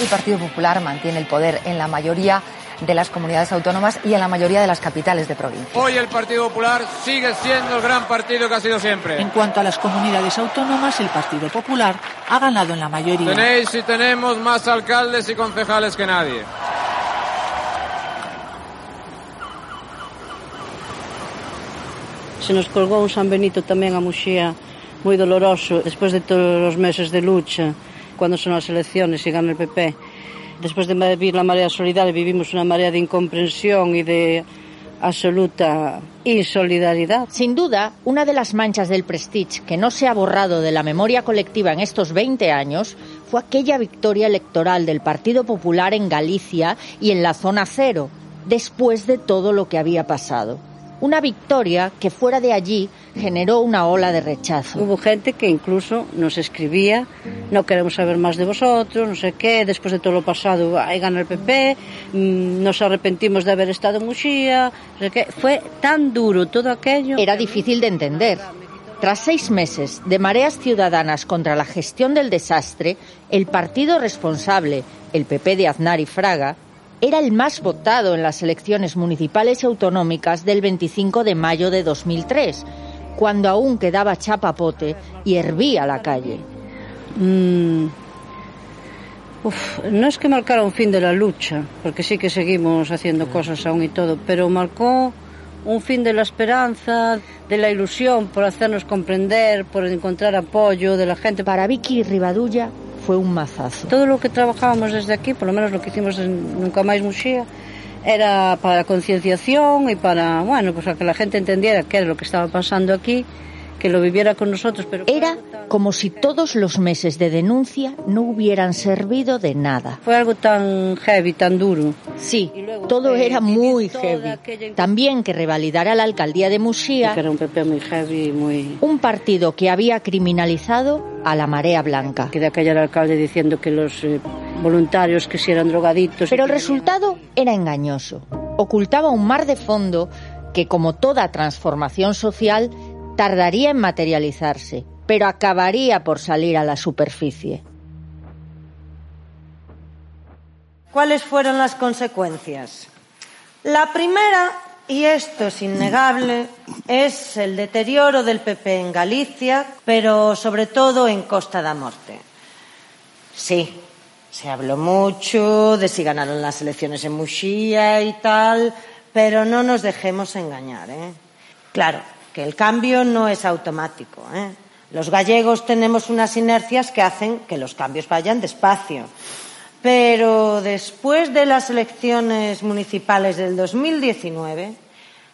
El Partido Popular mantiene el poder en la mayoría de las comunidades autónomas y en la mayoría de las capitales de provincia. Hoy el Partido Popular sigue siendo el gran partido que ha sido siempre. En cuanto a las comunidades autónomas, el Partido Popular ha ganado en la mayoría. Tenéis y tenemos más alcaldes y concejales que nadie. Se nos colgou un San Benito tamén a Muxía moi doloroso despois de todos os meses de lucha cando son as elecciones e gana el PP despois de vivir la marea solidaria vivimos unha marea de incomprensión e de absoluta insolidaridad. Sin duda, una de las manchas del Prestige que no se ha borrado de la memoria colectiva en estos 20 años fue aquella victoria electoral del Partido Popular en Galicia y en la zona cero, después de todo lo que había pasado. Una victoria que fuera de allí generó una ola de rechazo. Hubo gente que incluso nos escribía, no queremos saber más de vosotros, no sé qué, después de todo lo pasado, ahí gana el PP, mmm, nos arrepentimos de haber estado en Muxía, no sé qué. Fue tan duro todo aquello. Era difícil de entender. Tras seis meses de mareas ciudadanas contra la gestión del desastre, el partido responsable, el PP de Aznar y Fraga, era el más votado en las elecciones municipales y autonómicas del 25 de mayo de 2003, cuando aún quedaba chapapote y hervía la calle. Mm. Uf, no es que marcara un fin de la lucha, porque sí que seguimos haciendo cosas aún y todo, pero marcó un fin de la esperanza, de la ilusión por hacernos comprender, por encontrar apoyo de la gente. Para Vicky Rivadulla fue un mazazo. Todo lo que trabajábamos desde aquí, por lo menos lo que hicimos en Nunca Más Muxía, era para concienciación e para, bueno, pues a que la gente entendiera que era lo que estaba pasando aquí. Que lo viviera con nosotros. Pero era como si todos los meses de denuncia no hubieran servido de nada. Fue algo tan heavy, tan duro. Sí, todo era muy heavy. También que revalidara la alcaldía de Muxía, Que era un PP muy heavy, muy... un partido que había criminalizado a la marea blanca. Que de aquella era el alcalde diciendo que los eh, voluntarios que si eran drogaditos... y Pero el resultado era engañoso. Ocultaba un mar de fondo que, como toda transformación social, tardaría en materializarse, pero acabaría por salir a la superficie. ¿Cuáles fueron las consecuencias? La primera, y esto es innegable, es el deterioro del PP en Galicia, pero sobre todo en Costa da Morte. Sí, se habló mucho de si ganaron las elecciones en Muxía y tal, pero no nos dejemos engañar. ¿eh? Claro, el cambio no es automático. ¿eh? Los gallegos tenemos unas inercias que hacen que los cambios vayan despacio. Pero después de las elecciones municipales del 2019,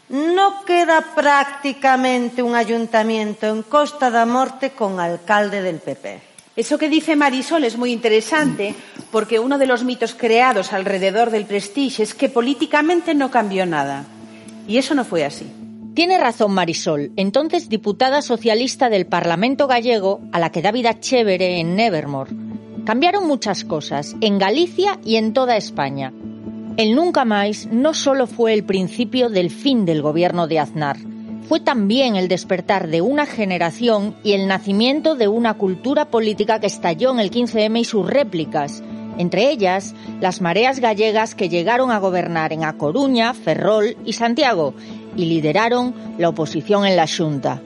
no queda prácticamente un ayuntamiento en Costa da Morte con alcalde del PP. Eso que dice Marisol es muy interesante porque uno de los mitos creados alrededor del Prestige es que políticamente no cambió nada. Y eso no fue así. Tiene razón Marisol, entonces diputada socialista del Parlamento gallego, a la que da vida chévere en Nevermore. Cambiaron muchas cosas, en Galicia y en toda España. El Nunca Más no solo fue el principio del fin del gobierno de Aznar, fue también el despertar de una generación y el nacimiento de una cultura política que estalló en el 15M y sus réplicas, entre ellas las mareas gallegas que llegaron a gobernar en A Coruña, Ferrol y Santiago y lideraron la oposición en la Junta.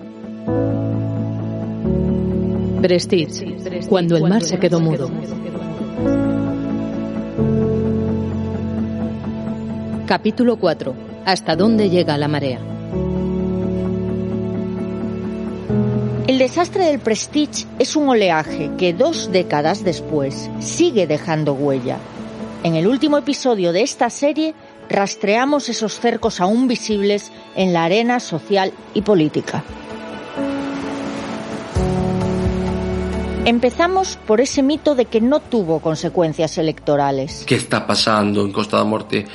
Prestige, cuando el mar se quedó mudo. Capítulo 4. ¿Hasta dónde llega la marea? Desastre del Prestige es un oleaje que dos décadas después sigue dejando huella. En el último episodio de esta serie rastreamos esos cercos aún visibles en la arena social y política. Empezamos por ese mito de que no tuvo consecuencias electorales. ¿Qué está pasando en Costa da Morte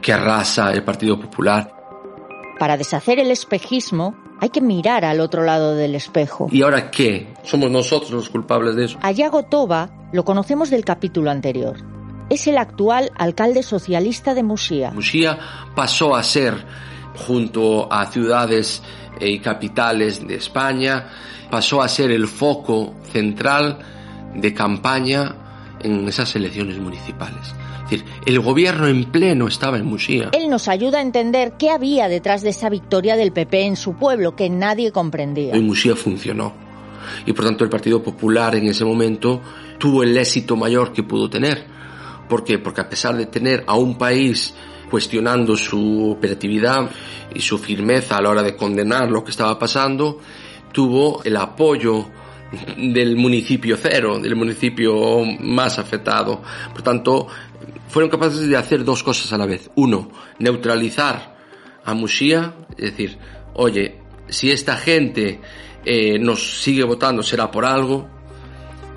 que arrasa el Partido Popular? Para deshacer el espejismo hay que mirar al otro lado del espejo. ¿Y ahora qué? ¿Somos nosotros los culpables de eso? A Yago Toba lo conocemos del capítulo anterior. Es el actual alcalde socialista de Muxía. Muxía pasó a ser, junto a ciudades y capitales de España, pasó a ser el foco central de campaña en esas elecciones municipales. Es decir, el gobierno en pleno estaba en Musía. Él nos ayuda a entender qué había detrás de esa victoria del PP en su pueblo que nadie comprendía. Y Musía funcionó. Y por tanto el Partido Popular en ese momento tuvo el éxito mayor que pudo tener. ¿Por qué? Porque a pesar de tener a un país cuestionando su operatividad y su firmeza a la hora de condenar lo que estaba pasando, tuvo el apoyo del municipio cero, del municipio más afectado. Por tanto, fueron capaces de hacer dos cosas a la vez. Uno, neutralizar a Muxía, es decir, oye, si esta gente eh, nos sigue votando será por algo.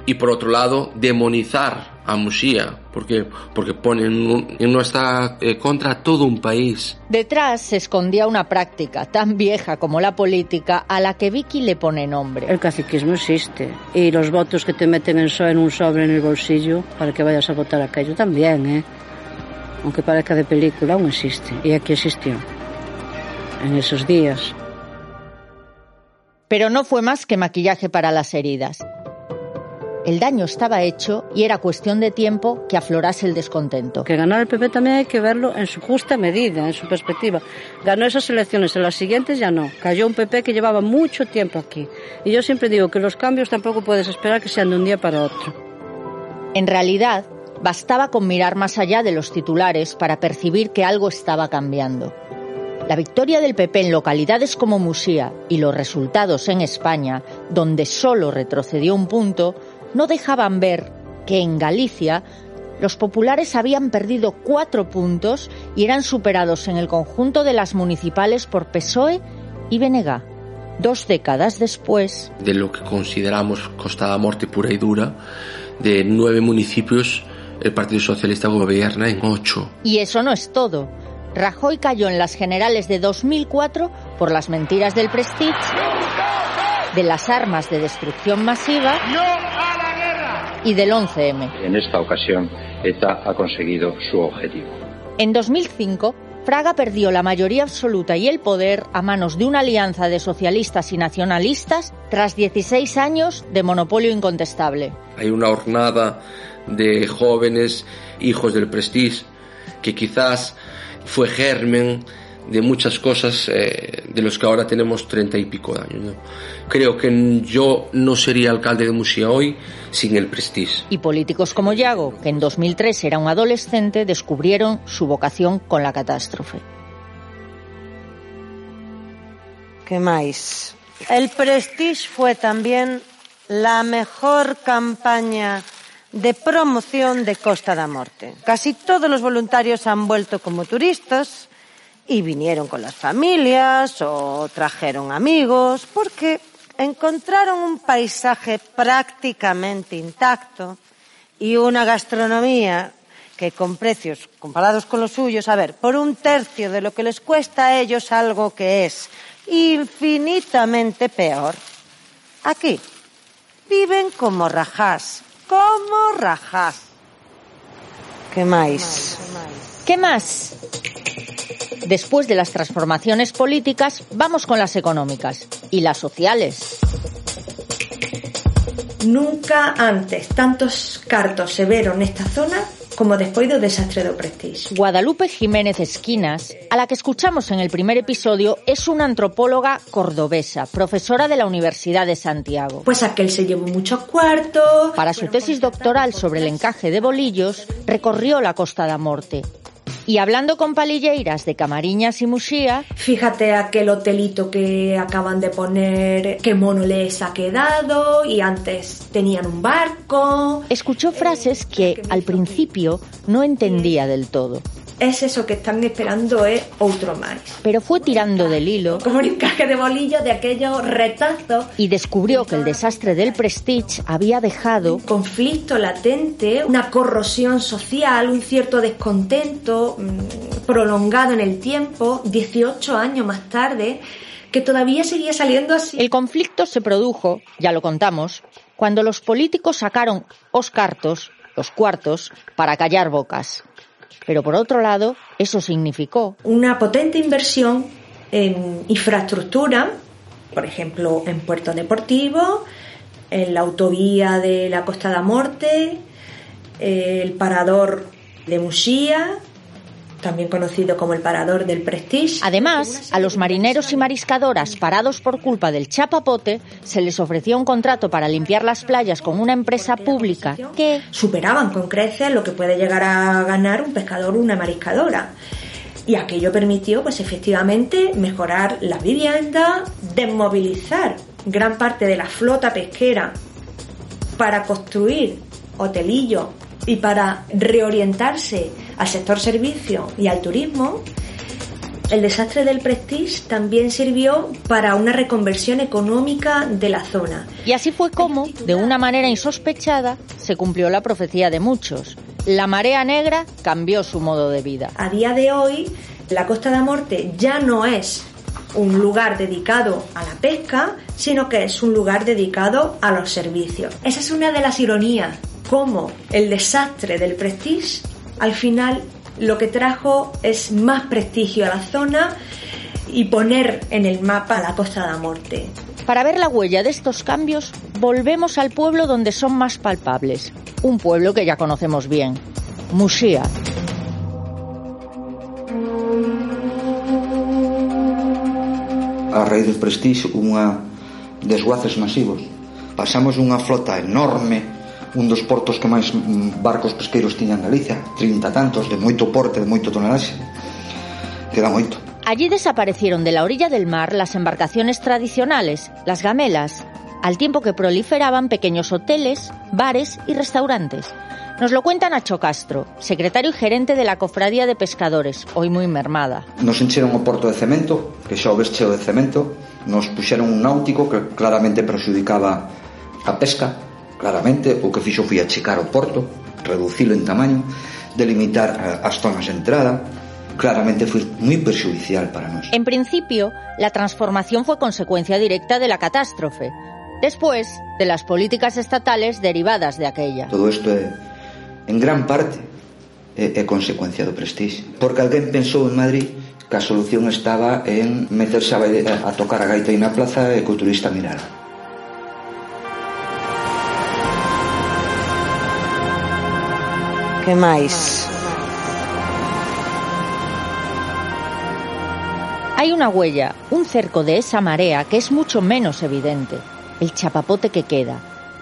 Y por otro lado, demonizar a Muxía, porque, porque ponen en nuestra eh, contra todo un país. Detrás se escondía una práctica tan vieja como la política a la que Vicky le pone nombre. El caciquismo existe y los votos que te meten en, so en un sobre en el bolsillo para que vayas a votar aquello también, ¿eh? Aunque parezca de película, aún existe y aquí existió en esos días. Pero no fue más que maquillaje para las heridas. El daño estaba hecho y era cuestión de tiempo que aflorase el descontento. Que ganar el PP también hay que verlo en su justa medida, en su perspectiva. Ganó esas elecciones, en las siguientes ya no. Cayó un PP que llevaba mucho tiempo aquí. Y yo siempre digo que los cambios tampoco puedes esperar que sean de un día para otro. En realidad, bastaba con mirar más allá de los titulares para percibir que algo estaba cambiando. La victoria del PP en localidades como Musía y los resultados en España, donde solo retrocedió un punto, no dejaban ver que en Galicia los populares habían perdido cuatro puntos y eran superados en el conjunto de las municipales por PSOE y BNG. Dos décadas después. De lo que consideramos Costa da Morte pura y dura, de nueve municipios, el Partido Socialista gobierna en ocho. Y eso no es todo. Rajoy cayó en las generales de 2004 por las mentiras del Prestige, de las armas de destrucción masiva y del 11M. En esta ocasión, ETA ha conseguido su objetivo. En 2005, Fraga perdió la mayoría absoluta y el poder a manos de una alianza de socialistas y nacionalistas tras 16 años de monopolio incontestable. Hay una hornada de jóvenes hijos del Prestige que quizás fue germen de muchas cosas eh, de los que ahora tenemos treinta y pico de años. ¿no? Creo que yo no sería alcalde de Musía hoy sin el Prestige. Y políticos como Yago, que en 2003 era un adolescente, descubrieron su vocación con la catástrofe. ¿Qué más? El Prestige fue también la mejor campaña de promoción de Costa da Morte. Casi todos los voluntarios han vuelto como turistas y vinieron con las familias o trajeron amigos porque encontraron un paisaje prácticamente intacto y una gastronomía que con precios comparados con los suyos, a ver, por un tercio de lo que les cuesta a ellos algo que es infinitamente peor. Aquí viven como rajás, como rajás. ¿Qué más? ¿Qué más? Después de las transformaciones políticas, vamos con las económicas y las sociales. Nunca antes tantos cartos se vieron nesta zona como despois do desastre do Prestige. Guadalupe Jiménez Esquinas, a la que escuchamos en el primer episodio, es una antropóloga cordobesa, profesora de la Universidad de Santiago. Pues aquel se llevó muchos cuartos. Para su tesis doctoral sobre el encaje de bolillos, recorrió la Costa da Morte. Y hablando con palilleiras de Camariñas y Muxía... Fíjate aquel hotelito que acaban de poner, qué mono les ha quedado y antes tenían un barco... Escuchó frases que al principio no entendía del todo. Es eso que están esperando es outro máis. Pero fue tirando del hilo Como un encaje de bolillo de aquellos retazos. y descubrió que el desastre del Prestige había dejado conflicto latente, una corrosión social, un cierto descontento prolongado en el tiempo, 18 años más tarde, que todavía seguía saliendo así. El conflicto se produjo, ya lo contamos, cuando los políticos sacaron os cartos, los cuartos, para callar bocas. Pero por otro lado, eso significó una potente inversión en infraestructura, por ejemplo, en puertos deportivos, en la autovía de la Costa da Morte, el parador de Musía, también conocido como el parador del Prestige. Además, a los marineros y mariscadoras parados por culpa del chapapote se les ofreció un contrato para limpiar las playas con una empresa pública que superaban con creces lo que puede llegar a ganar un pescador o una mariscadora. Y aquello permitió, pues efectivamente, mejorar la vivienda, desmovilizar gran parte de la flota pesquera para construir hotelillos y para reorientarse al sector servicio y al turismo, el desastre del Prestige también sirvió para una reconversión económica de la zona. Y así fue como, de una manera insospechada, se cumplió la profecía de muchos. La marea negra cambió su modo de vida. A día de hoy, la Costa de Morte ya no es un lugar dedicado a la pesca, sino que es un lugar dedicado a los servicios. Esa es una de las ironías, cómo el desastre del Prestige al final lo que trajo es más prestigio a la zona y poner en el mapa la Costa de Morte. Para ver la huella de estos cambios, volvemos al pueblo donde son más palpables. Un pueblo que ya conocemos bien, Muxía. A raíz do prestigio unha desguaces masivos. Pasamos unha flota enorme un dos portos que máis mm, barcos pesqueiros tiñan Galicia, 30 tantos, de moito porte, de moito tonelaxe. Queda moito. Allí desaparecieron de la orilla del mar las embarcaciones tradicionales, las gamelas, al tiempo que proliferaban pequeños hoteles, bares y restaurantes. Nos lo cuenta Nacho Castro, secretario y gerente de la Cofradía de Pescadores, hoy moi mermada. Nos encheron o porto de cemento, que xa o ves cheo de cemento, nos puxeron un náutico que claramente perjudicaba a pesca, Claramente, o que fixo foi achicar o porto, reducilo en tamaño, delimitar eh, as zonas de entrada, claramente foi moi perxudicial para nós. En principio, la transformación fue consecuencia directa de la catástrofe, después de las políticas estatales derivadas de aquella. Todo isto é, en gran parte é, é consecuencia do prestige, porque alguén pensou en Madrid que a solución estaba en meterse a, a tocar a gaita na plaza e que o turista mirara. Que máis? Hay una huella, un cerco de esa marea que es mucho menos evidente, el chapapote que queda.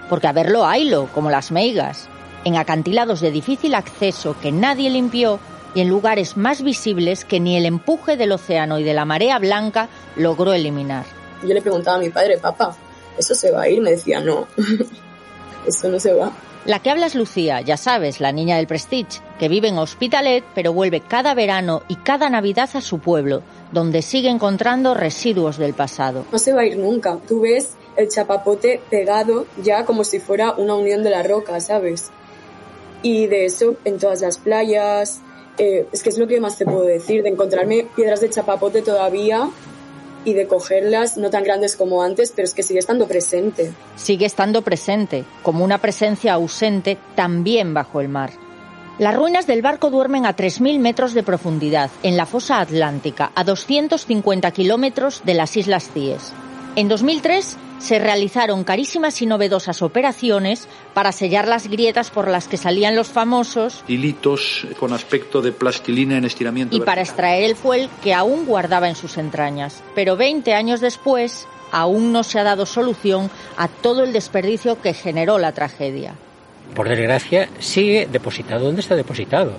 Porque a verlo haylo, como las meigas, en acantilados de difícil acceso que nadie limpió y en lugares más visibles que ni el empuje del océano y de la marea blanca logró eliminar. Yo le preguntaba a mi padre, papá, ¿eso se va a ir? Me decía, no, eso no se va. La que habla es Lucía, ya sabes, la niña del Prestige, que vive en Hospitalet, pero vuelve cada verano y cada Navidad a su pueblo, donde sigue encontrando residuos del pasado. No se va a ir nunca. Tú ves el chapapote pegado ya como si fuera una unión de la roca, ¿sabes? Y de eso en todas las playas, eh, es que es lo que más te puedo decir, de encontrarme piedras de chapapote todavía y de cogerlas, no tan grandes como antes, pero es que sigue estando presente. Sigue estando presente, como una presencia ausente también bajo el mar. Las ruinas del barco duermen a 3.000 metros de profundidad, en la fosa atlántica, a 250 kilómetros de las Islas Cíes. En 2003 se realizaron carísimas y novedosas operaciones para sellar las grietas por las que salían los famosos hilitos con aspecto de plastilina en estiramiento y para extraer el fuel que aún guardaba en sus entrañas. Pero 20 años después aún no se ha dado solución a todo el desperdicio que generó la tragedia. Por desgracia, sigue depositado. ¿Dónde está depositado?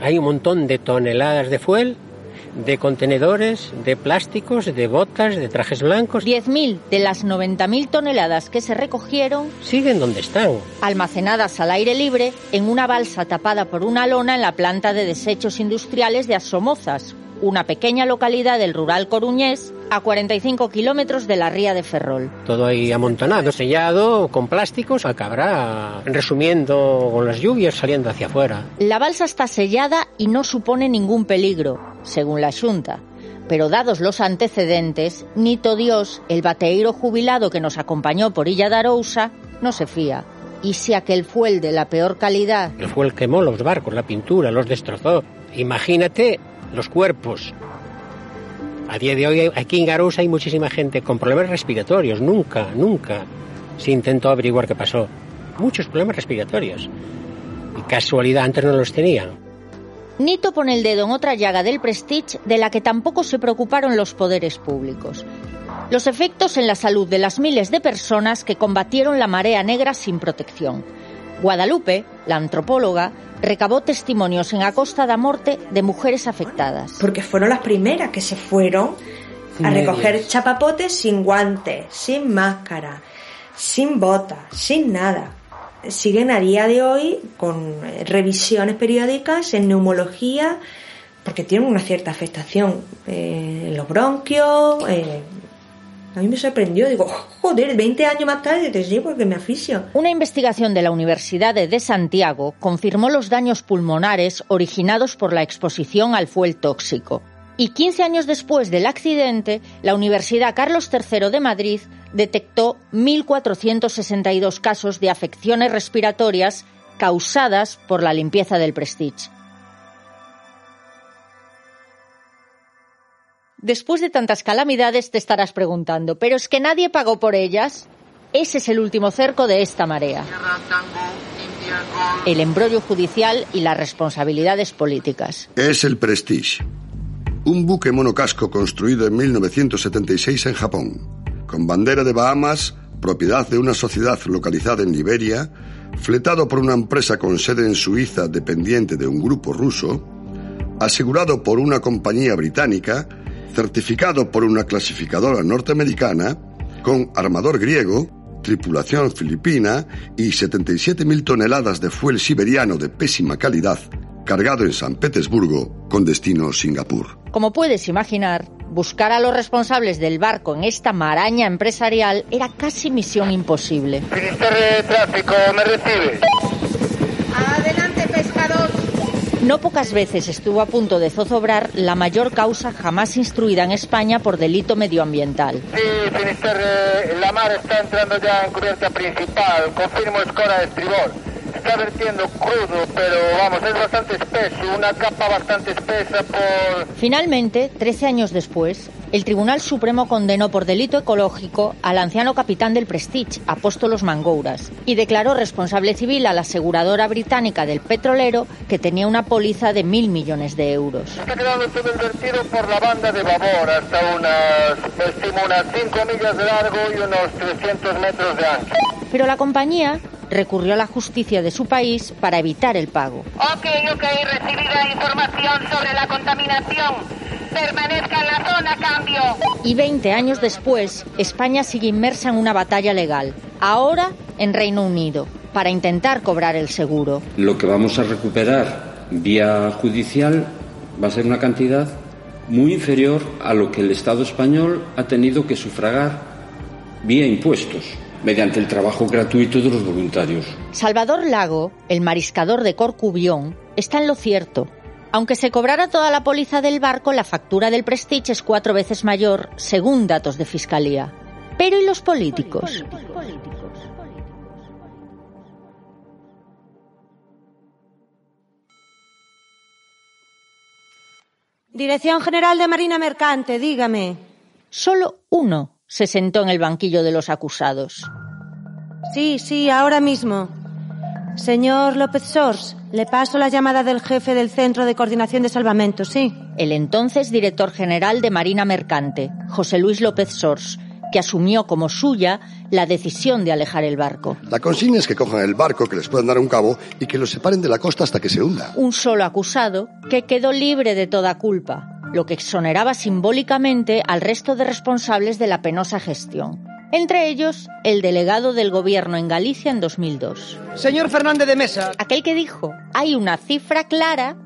Hay un montón de toneladas de fuel de contenedores, de plásticos, de botas, de trajes blancos. 10.000 de las 90.000 toneladas que se recogieron siguen donde están. Almacenadas al aire libre en una balsa tapada por una lona en la planta de desechos industriales de Asomozas, una pequeña localidad del rural coruñés a 45 kilómetros de la ría de Ferrol. Todo ahí amontonado, sellado, con plásticos, acabará resumiendo con las lluvias saliendo hacia afuera. La balsa está sellada y no supone ningún peligro, según la Junta. Pero dados los antecedentes, Nito Dios, el bateiro jubilado que nos acompañó por Illa de Arousa, no se fía. ¿Y si aquel fue el de la peor calidad? El fue el quemó los barcos, la pintura, los destrozó. Imagínate los cuerpos. A día de hoy aquí en Garousa hay muchísima gente con problemas respiratorios. Nunca, nunca se intentó averiguar qué pasó. muchos problemas respiratorios. Y casualidad, antes no los tenía. Nito pone el dedo en otra llaga del Prestige de la que tampoco se preocuparon los poderes públicos. Los efectos en la salud de las miles de personas que combatieron la marea negra sin protección. Guadalupe, la antropóloga, recabó testimonios en Acosta da Morte de mujeres afectadas. Porque fueron las primeras que se fueron a recoger chapapotes sin guantes, sin máscara, sin botas, sin nada. Siguen a día de hoy con eh, revisiones periódicas en neumología porque tienen una cierta afectación eh, en los bronquios. eh, a mí me sorprendió, digo, joder, 20 años más tarde te sí, porque me aficio. Una investigación de la Universidad de Santiago confirmó los daños pulmonares originados por la exposición al fuel tóxico. Y 15 años después del accidente, la Universidad Carlos III de Madrid detectó 1.462 casos de afecciones respiratorias causadas por la limpieza del Prestige. Después de tantas calamidades te estarás preguntando, ¿pero es que nadie pagó por ellas? Ese es el último cerco de esta marea. El embrollo judicial y las responsabilidades políticas. Es el Prestige, un buque monocasco construido en 1976 en Japón, con bandera de Bahamas, propiedad de una sociedad localizada en Liberia, fletado por una empresa con sede en Suiza dependiente de un grupo ruso, asegurado por una compañía británica, certificado por una clasificadora norteamericana, con armador griego, tripulación filipina y 77.000 toneladas de fuel siberiano de pésima calidad, cargado en San Petersburgo con destino Singapur. Como puedes imaginar, buscar a los responsables del barco en esta maraña empresarial era casi misión imposible. Ministerio de Tráfico, ¿me recibe? Adelante, pescador. No pocas veces estuvo a punto de zozobrar la mayor causa jamás instruida en España por delito medioambiental. Sí, Finisterre, la mar está entrando ya en cubierta principal. Confirmo escora de estribor. Está vertiendo crudo, pero vamos, es bastante espeso, una capa bastante espesa por... Finalmente, 13 años después, el Tribunal Supremo condenó por delito ecológico al anciano capitán del Prestige, Apóstolos Mangouras, y declaró responsable civil a la aseguradora británica del petrolero que tenía una póliza de mil millones de euros. Está quedando todo el vertido por la banda de babor hasta unas, estimo, unas 5 millas de largo y unos 300 metros de ancho. Pero la compañía recurrió a la justicia de su país para evitar el pago. Ok, ok, recibida información sobre la contaminación. Permanezca en la zona, cambio. Y 20 años después, España sigue inmersa en una batalla legal, ahora en Reino Unido, para intentar cobrar el seguro. Lo que vamos a recuperar vía judicial va a ser una cantidad muy inferior a lo que el Estado español ha tenido que sufragar vía impuestos, mediante el trabajo gratuito de los voluntarios. Salvador Lago, el mariscador de Corcubión, está en lo cierto. Aunque se cobrara toda la póliza del barco, la factura del Prestige es cuatro veces mayor, según datos de Fiscalía. Pero ¿y los políticos? Dirección General de Marina Mercante, dígame. Solo uno se sentó en el banquillo de los acusados. Sí, sí, ahora mismo. Señor López Sors, le paso la llamada del jefe del Centro de Coordinación de Salvamento, sí. El entonces director general de Marina Mercante, José Luis López Sors, que asumió como suya la decisión de alejar el barco. La consigna es que cojan el barco, que les puedan dar un cabo y que los separen de la costa hasta que se hunda. Un solo acusado que quedó libre de toda culpa, lo que exoneraba simbólicamente al resto de responsables de la penosa gestión. Entre ellos, el delegado del gobierno en Galicia en 2002. Señor Fernández de Mesa. Aquel que dijo, hay una cifra clara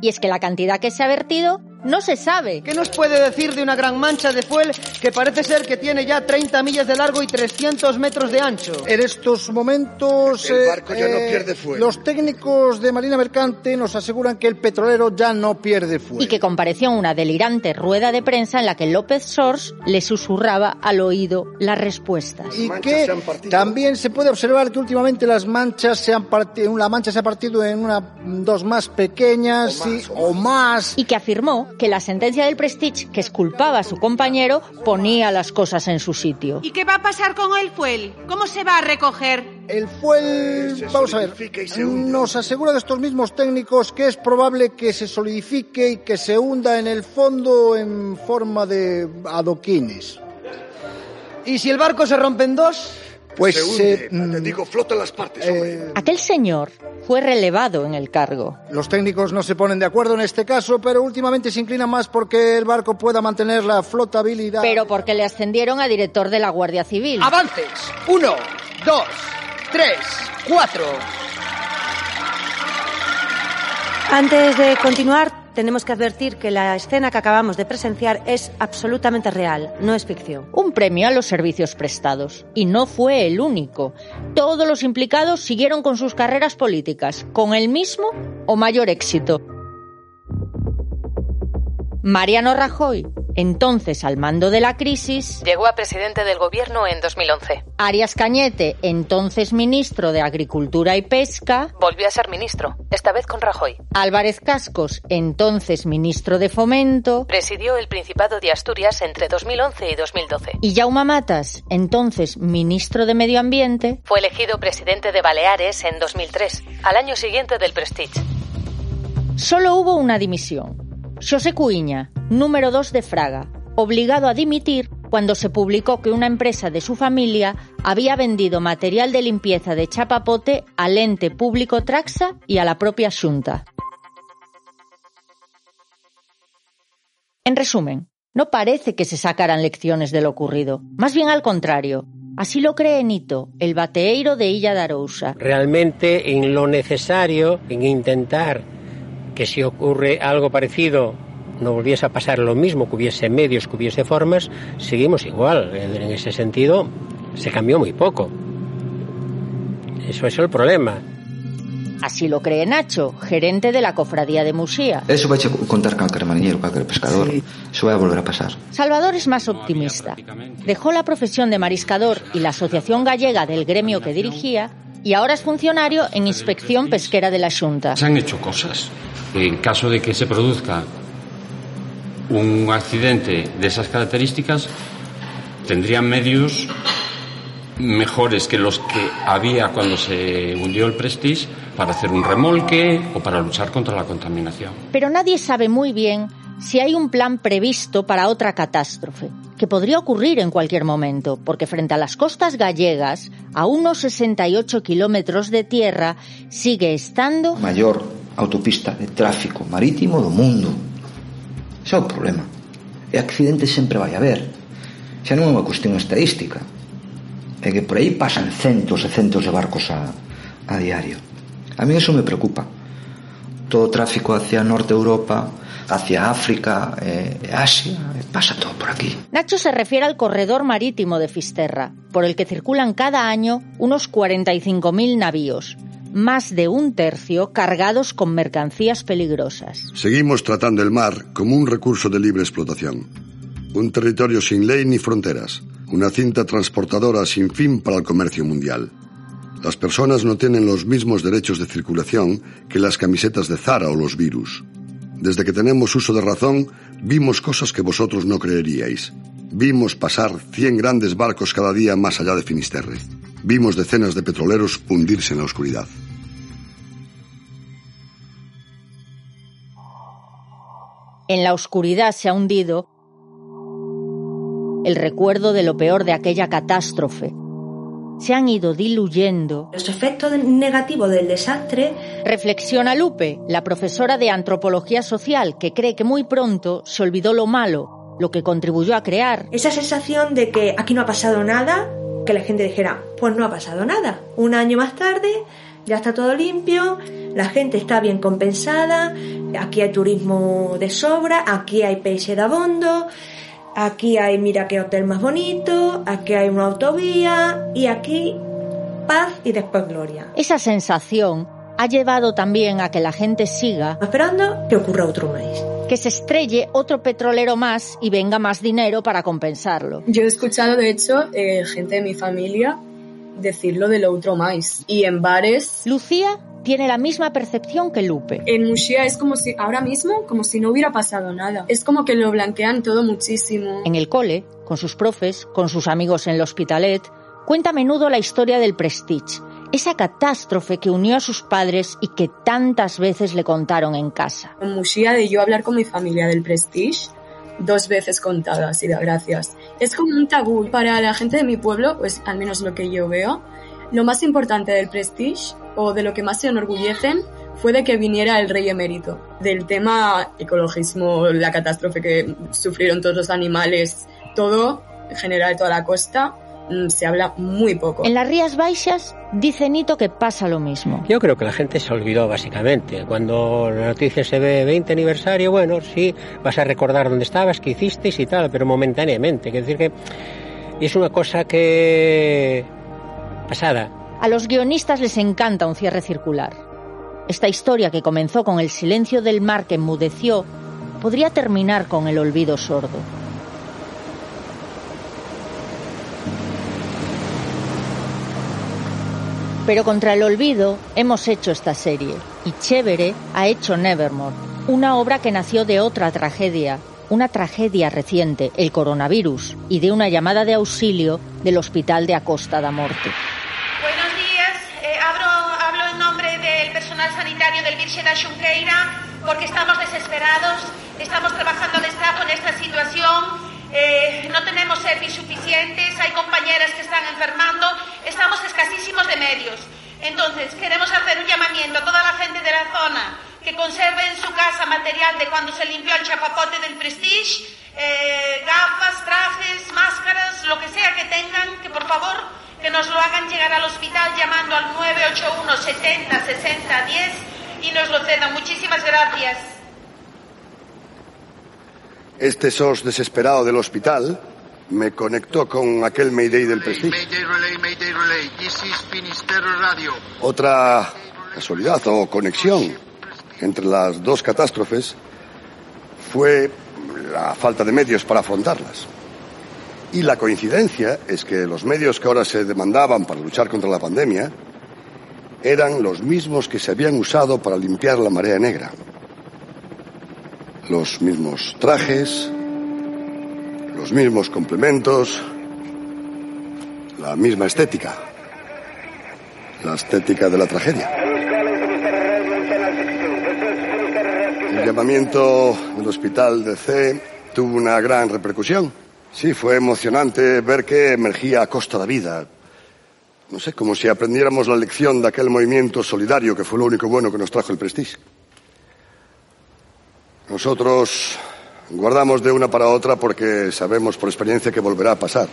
y es que la cantidad que se ha vertido no se sabe. ¿Qué nos puede decir de una gran mancha de fuel que parece ser que tiene ya 30 millas de largo y 300 metros de ancho? En estos momentos... El barco ya no pierde fuel. Los técnicos de Marina Mercante nos aseguran que el petrolero ya no pierde fuel. Y que compareció una delirante rueda de prensa en la que López Sors le susurraba al oído las respuestas. Y que también se puede observar que últimamente las manchas se han partido, la mancha se ha partido en una, dos más pequeñas O más, y- o más. Y que afirmó que la sentencia del Prestige, que esculpaba a su compañero, ponía las cosas en su sitio. ¿Y qué va a pasar con el fuel? ¿Cómo se va a recoger? El fuel, vamos a ver, nos aseguran estos mismos técnicos que es probable que se solidifique y que se hunda en el fondo en forma de adoquines. ¿Y si el barco se rompe en dos? Pues Se hunde, eh, te digo, flota las partes, hombre. Aquel señor fue relevado en el cargo. Los técnicos no se ponen de acuerdo en este caso, pero últimamente se inclinan más porque el barco pueda mantener la flotabilidad. Pero porque le ascendieron a director de la Guardia Civil. Avances. Uno, dos, tres, cuatro. Antes de continuar, tenemos que advertir que la escena que acabamos de presenciar es absolutamente real, no es ficción. Un premio a los servicios prestados. Y no fue el único. Todos los implicados siguieron con sus carreras políticas, con el mismo o mayor éxito. Mariano Rajoy, entonces al mando de la crisis, Llegó a presidente del gobierno en 2011. Arias Cañete, entonces ministro de Agricultura y Pesca, Volvió a ser ministro, esta vez con Rajoy. Álvarez Cascos, entonces ministro de Fomento, Presidió el Principado de Asturias entre 2011 y 2012. y Jaume Matas, entonces ministro de Medio Ambiente, Fue elegido presidente de Baleares en 2003, al año siguiente del Prestige. Solo hubo una dimisión. José Cuiña, número 2 de Fraga, obligado a dimitir cuando se publicó que una empresa de su familia había vendido material de limpieza de chapapote al ente público Traxa y a la propia Junta. En resumen, no parece que se sacaran lecciones de lo ocurrido, más bien al contrario. Así lo cree Nito, el bateeiro de Illa de. Realmente en lo necesario, en intentar que si ocurre algo parecido no volviese a pasar lo mismo, que hubiese medios, que hubiese formas, seguimos igual. En ese sentido, se cambió muy poco. Eso es el problema. Así lo cree Nacho, gerente de la cofradía de Musía. Eso vai contar calquer mariñeiro, calquer pescador. Eso vai a volver a pasar. Salvador es más optimista. Dejó la profesión de mariscador y la asociación gallega del gremio que dirigía y ahora es funcionario en inspección pesquera de la Junta. Se han hecho cosas. En caso de que se produzca un accidente de esas características, tendrían medios mejores que los que había cuando se hundió el Prestige para hacer un remolque o para luchar contra la contaminación. Pero nadie sabe muy bien si hay un plan previsto para otra catástrofe, que podría ocurrir en cualquier momento, porque frente a las costas gallegas, a unos 68 kilómetros de tierra, sigue estando... Maior mayor autopista de tráfico marítimo do mundo. Ese é o problema. E accidentes sempre vai haber. Xa non é unha cuestión estadística. É que por aí pasan centos e centos de barcos a, a diario. A mí eso me preocupa. Todo o tráfico hacia Norte Europa hacia África eh, Asia, e pasa todo por aquí. Nacho se refiere al corredor marítimo de Fisterra, por el que circulan cada año unos 45.000 navíos, más de un tercio cargados con mercancías peligrosas. Seguimos tratando el mar como un recurso de libre explotación. Un territorio sin ley ni fronteras. Una cinta transportadora sin fin para el comercio mundial. Las personas no tienen los mismos derechos de circulación que las camisetas de Zara o los virus. Desde que tenemos uso de razón, vimos cosas que vosotros no creeríais. Vimos pasar 100 grandes barcos cada día más allá de Finisterre. Vimos decenas de petroleros hundirse en la oscuridad. En la oscuridad se ha hundido el recuerdo de lo peor de aquella catástrofe. Se han ido diluyendo. Los efectos negativos del desastre Reflexiona Lupe, la profesora de antropología social, que cree que muy pronto se olvidó lo malo, lo que contribuyó a crear. esa sensación de que aquí no ha pasado nada, que la gente dijera, pues no ha pasado nada. Un año más tarde ya está todo limpio, la gente está bien compensada, aquí hay turismo de sobra, aquí hay peixe de abondo, aquí hay mira qué hotel más bonito, aquí hay una autovía y aquí paz y después gloria. Esa sensación ha llevado también a que la gente siga esperando que ocurra otro mes. Que se estrelle otro petrolero más y venga más dinero para compensarlo. Yo he escuchado, de hecho, eh, gente de mi familia decirlo del otro más. Y en bares... Lucía tiene la misma percepción que Lupe. En Muxía es como si, ahora mismo, como si no hubiera pasado nada. Es como que lo blanquean todo muchísimo. En el cole, con sus profes, con sus amigos en el hospitalet, cuenta a menudo la historia del Prestige, esa catástrofe que unió a sus padres y que tantas veces le contaron en casa. Mushia de yo hablar con mi familia del Prestige dos veces contadas y da gracias. Es como un tabú para la gente de mi pueblo, pues al menos lo que yo veo. Lo más importante del Prestige o de lo que más se enorgullecen fue de que viniera el rey emérito. Del tema ecologismo, la catástrofe que sufrieron todos los animales, todo, en general toda la costa, mm, se habla muy poco. En las Rías Baixas dice Nito que pasa lo mismo. Yo creo que la gente se olvidó básicamente. Cuando la noticia se ve 20 aniversario, bueno, sí, vas a recordar dónde estabas, qué hicisteis y tal, pero momentáneamente. Es decir que es una cosa que A los guionistas les encanta un cierre circular. Esta historia que comenzó con el silencio del mar que enmudeció podría terminar con el olvido sordo. Pero contra el olvido hemos hecho esta serie y Chévere ha hecho Nevermore, una obra que nació de otra tragedia, una tragedia reciente, el coronavirus, y de una llamada de auxilio del Hospital de Acosta da Morte. Buenos días, eh, hablo, hablo en nombre del personal sanitario del Virgen da Xunqueira porque estamos desesperados, estamos trabajando al Estado en esta situación eh, no tenemos servicios suficientes, hay compañeras que están enfermando, estamos escasísimos de medios. Entonces, queremos hacer un llamamiento a toda la gente de la zona que conserve en su casa material de cuando se limpió el chapapote del Prestige, eh, gafas, trajes, máscaras, lo que sea que tengan, que por favor que nos lo hagan llegar al hospital llamando al 981 70 60 10 y nos lo cedan. Muchísimas gracias. Este SOS desesperado del hospital me conectó con aquel Mayday del Prestige. Mayday Relay, Mayday Relay, this is Finisterre Radio. Otra casualidad o conexión entre las dos catástrofes fue la falta de medios para afrontarlas. Y la coincidencia es que los medios que ahora se demandaban para luchar contra la pandemia eran los mismos que se habían usado para limpiar la marea negra los mismos trajes, los mismos complementos, la misma estética, la estética de la tragedia. El llamamiento del hospital de C tuvo una gran repercusión. Sí, fue emocionante ver que emergía a costa de vida. No sé, como si aprendiéramos la lección de aquel movimiento solidario que fue lo único bueno que nos trajo el Prestige. Nosotros guardamos de una para otra porque sabemos por experiencia que volverá a pasar.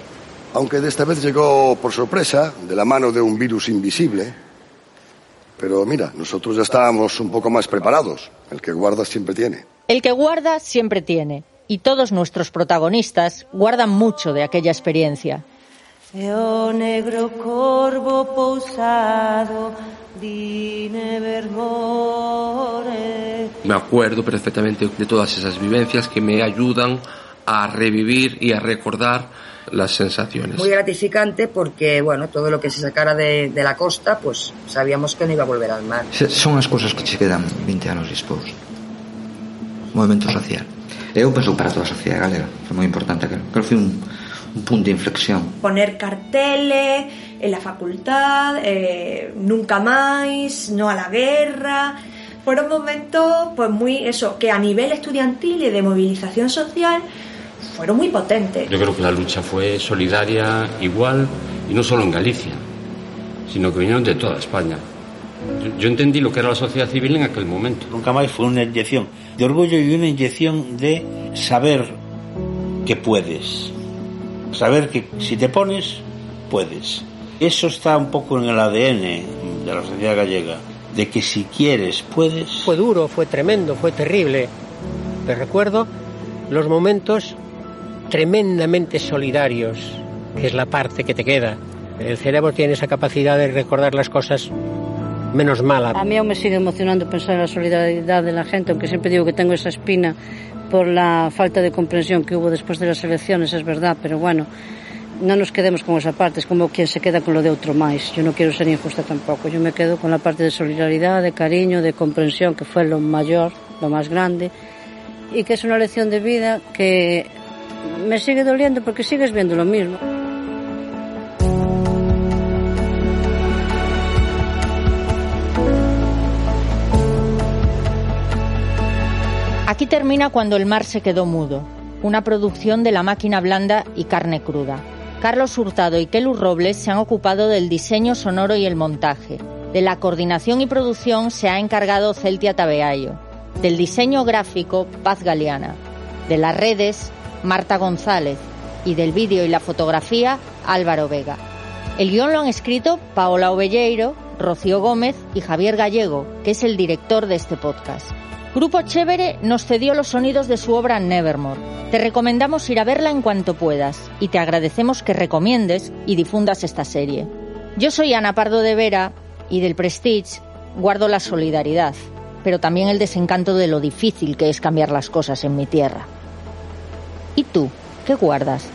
Aunque de esta vez llegó por sorpresa, de la mano de un virus invisible. Pero mira, nosotros ya estábamos un poco más preparados. El que guarda siempre tiene. El que guarda siempre tiene. Y todos nuestros protagonistas guardan mucho de aquella experiencia. Eo negro corvo Me acuerdo perfectamente de todas esas vivencias que me ayudan a revivir y a recordar las sensaciones. Muy gratificante porque, bueno, todo lo que se sacara de, de la costa, pues sabíamos que no iba a volver al mar. Son as cousas que se quedan 20 anos dispós. Movimento social. Eu penso para toda a sociedade galega. Foi moi importante aquel. Creo que foi un, un punto de inflexión. Poner carteles en la facultad, eh, nunca más, no a la guerra. Fueron momentos, pues muy, eso, que a nivel estudiantil y de movilización social fueron muy potentes. Yo creo que la lucha fue solidaria, igual, y no solo en Galicia, sino que vinieron de toda España. Yo, yo entendí lo que era la sociedad civil en aquel momento. Nunca más fue una inyección de orgullo y una inyección de saber que puedes. Saber que si te pones, puedes. Eso está un poco en el ADN de la sociedad gallega. De que si quieres, puedes. Fue duro, fue tremendo, fue terrible. Pero recuerdo los momentos tremendamente solidarios, que es la parte que te queda. El cerebro tiene esa capacidad de recordar las cosas menos mala. A mí aún me sigue emocionando pensar en la solidaridad de la gente, aunque siempre digo que tengo esa espina por la falta de comprensión que hubo después de las elecciones, es verdad, pero bueno, no nos quedemos con esa parte, es como quien se queda con lo de otro más. Yo no quiero ser injusta tampoco, yo me quedo con la parte de solidaridad, de cariño, de comprensión, que fue lo mayor, lo más grande, y que es una lección de vida que me sigue doliendo porque sigues viendo lo mismo. Aquí termina cuando el mar se quedó mudo, una producción de la máquina blanda y carne cruda. Carlos Hurtado y Kelu Robles se han ocupado del diseño sonoro y el montaje. De la coordinación y producción se ha encargado Celtia Tabeayo. Del diseño gráfico, Paz Galeana. De las redes, Marta González. Y del vídeo y la fotografía, Álvaro Vega. El guion lo han escrito Paola Ovelleiro, Rocío Gómez y Javier Gallego, que es el director de este podcast. Grupo Chévere nos cedió los sonidos de su obra Nevermore. Te recomendamos ir a verla en cuanto puedas y te agradecemos que recomiendes y difundas esta serie. Yo soy Ana Pardo de Vera y del Prestige guardo la solidaridad, pero también el desencanto de lo difícil que es cambiar las cosas en mi tierra. ¿Y tú? ¿Qué guardas?